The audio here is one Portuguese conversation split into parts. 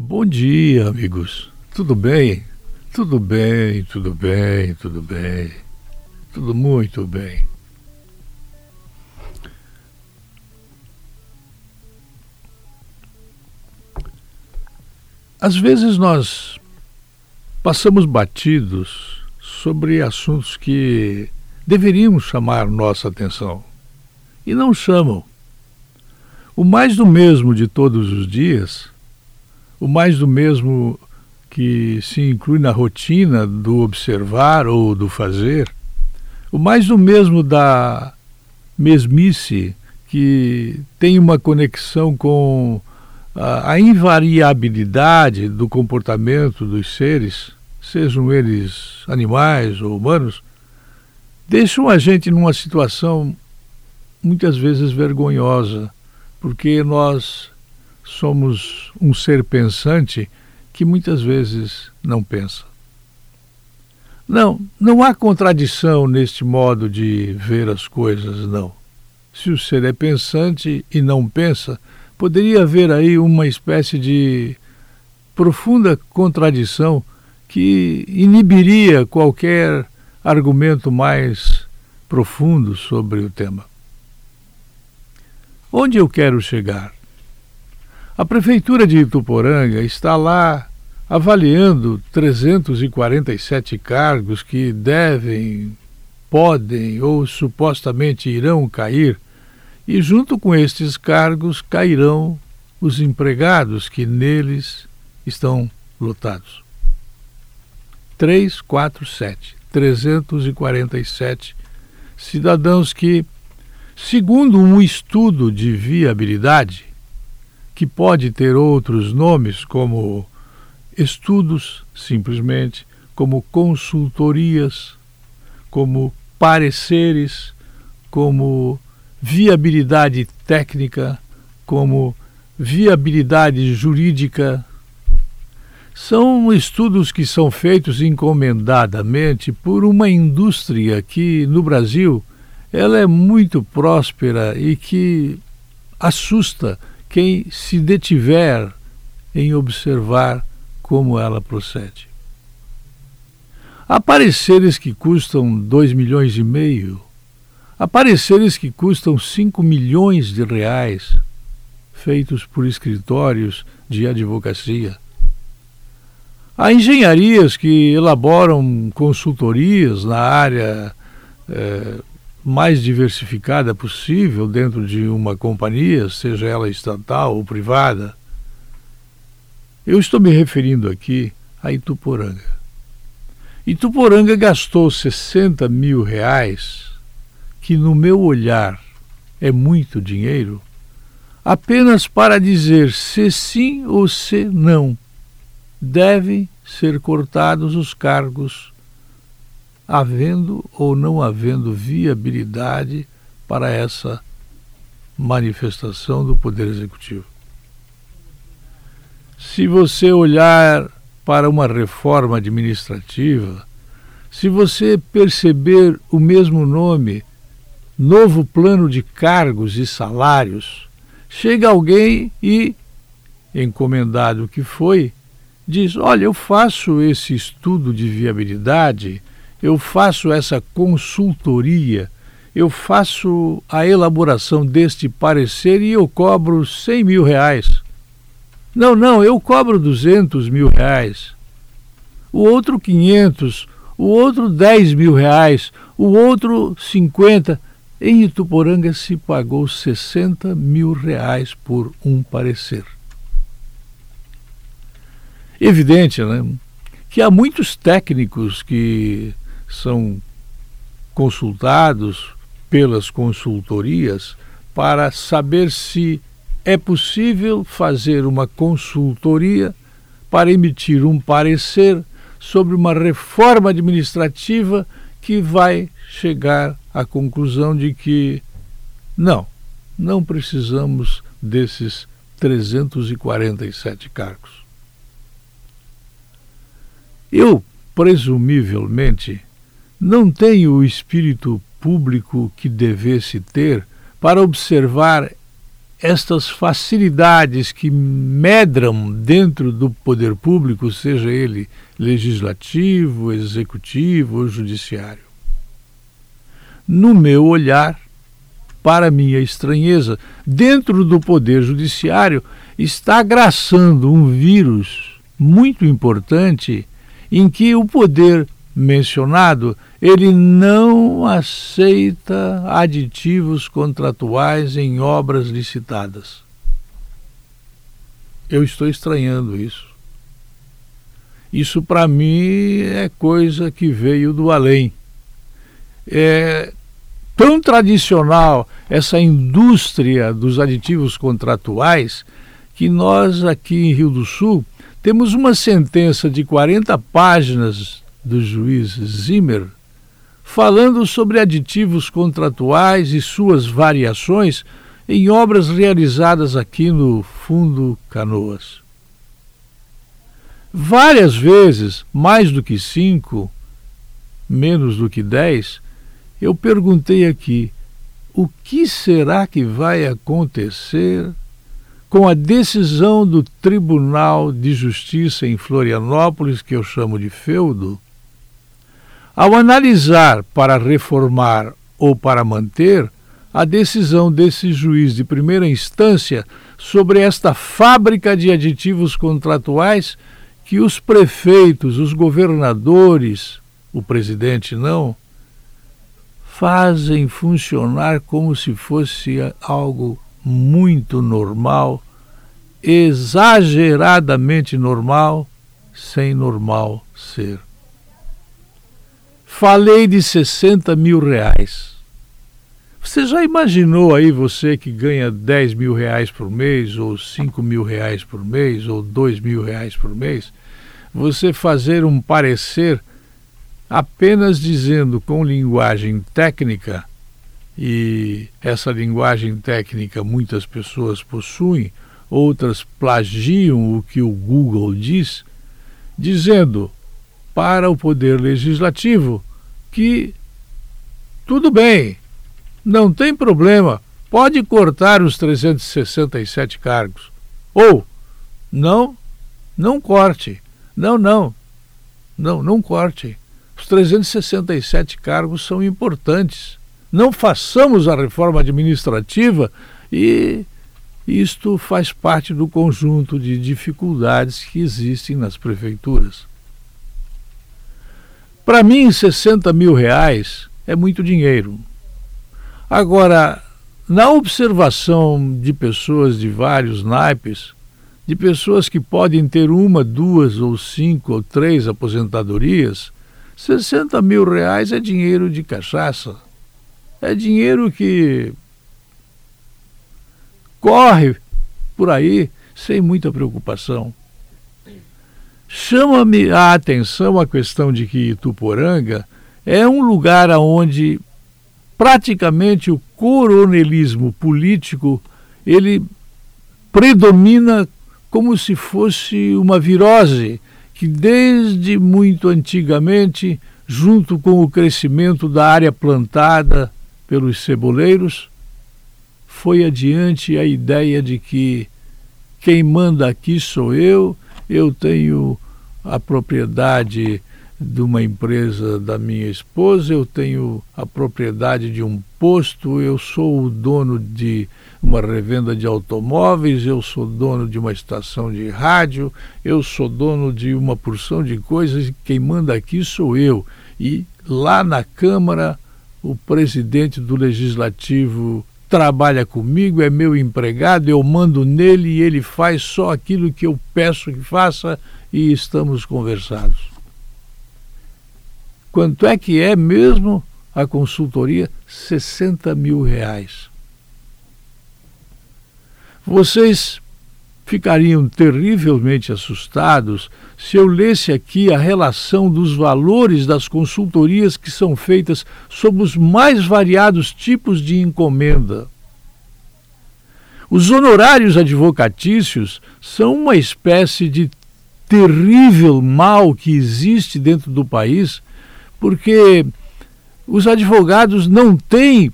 Bom dia, amigos. Tudo bem? Tudo bem, tudo bem, tudo bem. Tudo muito bem. Às vezes nós passamos batidos sobre assuntos que deveriam chamar nossa atenção e não chamam. O mais do mesmo de todos os dias, o mais do mesmo que se inclui na rotina do observar ou do fazer, o mais do mesmo da mesmice que tem uma conexão com a invariabilidade do comportamento dos seres, sejam eles animais ou humanos, deixam a gente numa situação muitas vezes vergonhosa, porque nós somos um ser pensante que muitas vezes não pensa. Não, não há contradição neste modo de ver as coisas, não. Se o ser é pensante e não pensa, poderia haver aí uma espécie de profunda contradição que inibiria qualquer argumento mais profundo sobre o tema. Onde eu quero chegar? A Prefeitura de Ituporanga está lá avaliando 347 cargos que devem, podem ou supostamente irão cair e junto com estes cargos cairão os empregados que neles estão lotados. 3, 4, 7. 347 cidadãos que, segundo um estudo de viabilidade, que pode ter outros nomes como estudos, simplesmente, como consultorias, como pareceres, como viabilidade técnica, como viabilidade jurídica. São estudos que são feitos encomendadamente por uma indústria que, no Brasil, ela é muito próspera e que assusta quem se detiver em observar como ela procede. Há pareceres que custam dois milhões e meio, Apareceres que custam 5 milhões de reais, feitos por escritórios de advocacia. Há engenharias que elaboram consultorias na área é, mais diversificada possível dentro de uma companhia, seja ela estatal ou privada. Eu estou me referindo aqui a Ituporanga. Ituporanga gastou 60 mil reais que no meu olhar é muito dinheiro, apenas para dizer se sim ou se não, devem ser cortados os cargos, havendo ou não havendo viabilidade para essa manifestação do Poder Executivo. Se você olhar para uma reforma administrativa, se você perceber o mesmo nome novo plano de cargos e salários, chega alguém e, encomendado que foi, diz: Olha, eu faço esse estudo de viabilidade, eu faço essa consultoria, eu faço a elaboração deste parecer e eu cobro 100 mil reais. Não, não, eu cobro 200 mil reais. O outro 500, o outro 10 mil reais, o outro 50. Em Ituporanga se pagou 60 mil reais por um parecer. Evidente, né? Que há muitos técnicos que são consultados pelas consultorias para saber se é possível fazer uma consultoria para emitir um parecer sobre uma reforma administrativa que vai chegar à conclusão de que não, não precisamos desses 347 cargos. Eu, presumivelmente, não tenho o espírito público que devesse ter para observar estas facilidades que medram dentro do poder público, seja ele legislativo, executivo ou judiciário. No meu olhar, para minha estranheza, dentro do poder judiciário está agraçando um vírus muito importante em que o poder mencionado, ele não aceita aditivos contratuais em obras licitadas. Eu estou estranhando isso. Isso para mim é coisa que veio do além. É tão tradicional essa indústria dos aditivos contratuais que nós aqui em Rio do Sul temos uma sentença de 40 páginas do juiz Zimmer, falando sobre aditivos contratuais e suas variações em obras realizadas aqui no Fundo Canoas. Várias vezes, mais do que cinco, menos do que dez, eu perguntei aqui: o que será que vai acontecer com a decisão do Tribunal de Justiça em Florianópolis, que eu chamo de feudo? Ao analisar para reformar ou para manter, a decisão desse juiz de primeira instância sobre esta fábrica de aditivos contratuais que os prefeitos, os governadores, o presidente não, fazem funcionar como se fosse algo muito normal, exageradamente normal, sem normal ser. Falei de 60 mil reais. Você já imaginou aí você que ganha 10 mil reais por mês, ou 5 mil reais por mês, ou 2 mil reais por mês, você fazer um parecer apenas dizendo com linguagem técnica, e essa linguagem técnica muitas pessoas possuem, outras plagiam o que o Google diz, dizendo para o Poder Legislativo que tudo bem, não tem problema, pode cortar os 367 cargos. Ou, não, não corte. Não, não, não, não corte. Os 367 cargos são importantes. Não façamos a reforma administrativa e isto faz parte do conjunto de dificuldades que existem nas prefeituras. Para mim, 60 mil reais é muito dinheiro. Agora, na observação de pessoas de vários naipes, de pessoas que podem ter uma, duas ou cinco ou três aposentadorias, 60 mil reais é dinheiro de cachaça. É dinheiro que corre por aí sem muita preocupação. Chama-me a atenção a questão de que Ituporanga é um lugar onde praticamente o coronelismo político ele predomina como se fosse uma virose que desde muito antigamente, junto com o crescimento da área plantada pelos ceboleiros, foi adiante a ideia de que quem manda aqui sou eu eu tenho a propriedade de uma empresa da minha esposa, eu tenho a propriedade de um posto, eu sou o dono de uma revenda de automóveis, eu sou dono de uma estação de rádio, eu sou dono de uma porção de coisas, e quem manda aqui sou eu. E lá na Câmara, o presidente do Legislativo trabalha comigo, é meu empregado, eu mando nele e ele faz só aquilo que eu peço que faça e estamos conversados. Quanto é que é mesmo a consultoria? 60 mil reais. Vocês ficariam terrivelmente assustados se eu lesse aqui a relação dos valores das consultorias que são feitas sob os mais variados tipos de encomenda. Os honorários advocatícios são uma espécie de terrível mal que existe dentro do país, porque os advogados não têm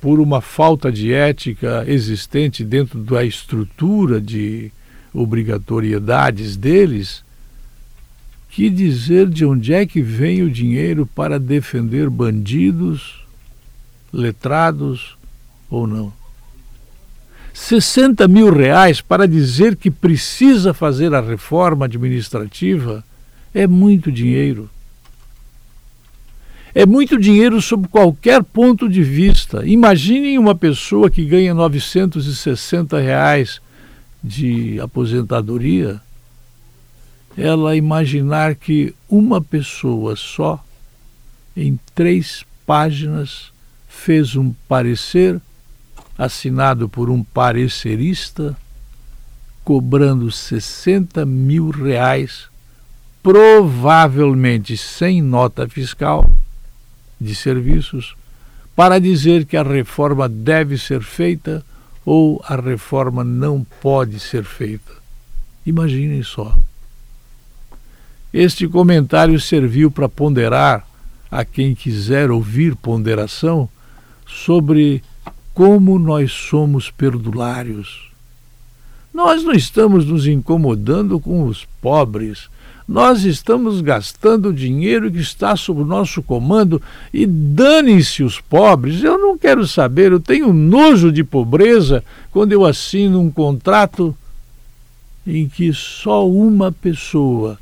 por uma falta de ética existente dentro da estrutura de obrigatoriedades deles, que dizer de onde é que vem o dinheiro para defender bandidos, letrados ou não? 60 mil reais para dizer que precisa fazer a reforma administrativa é muito dinheiro. É muito dinheiro sob qualquer ponto de vista. Imaginem uma pessoa que ganha 960 reais de aposentadoria, ela imaginar que uma pessoa só, em três páginas, fez um parecer assinado por um parecerista, cobrando 60 mil reais, provavelmente sem nota fiscal de serviços, para dizer que a reforma deve ser feita ou a reforma não pode ser feita. Imaginem só. Este comentário serviu para ponderar a quem quiser ouvir ponderação sobre como nós somos perdulários. Nós não estamos nos incomodando com os pobres. Nós estamos gastando dinheiro que está sob o nosso comando e dane-se os pobres. Eu não quero saber, eu tenho nojo de pobreza quando eu assino um contrato em que só uma pessoa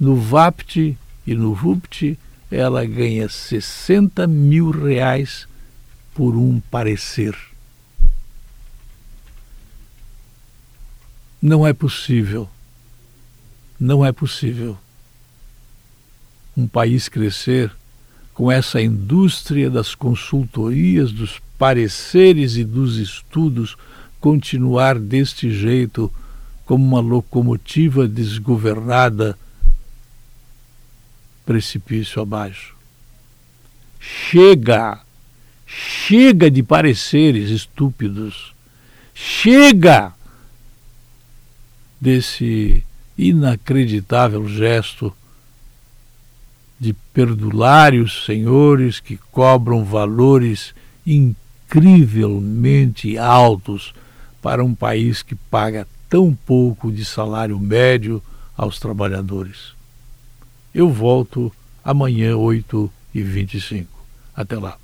no VAPT e no VUPT ela ganha 60 mil reais por um parecer. Não é possível. Não é possível um país crescer com essa indústria das consultorias, dos pareceres e dos estudos continuar deste jeito como uma locomotiva desgovernada precipício abaixo. Chega! Chega de pareceres estúpidos. Chega desse inacreditável gesto de perdulários senhores que cobram valores incrivelmente altos para um país que paga tão pouco de salário médio aos trabalhadores. Eu volto amanhã, 8 e 25. Até lá.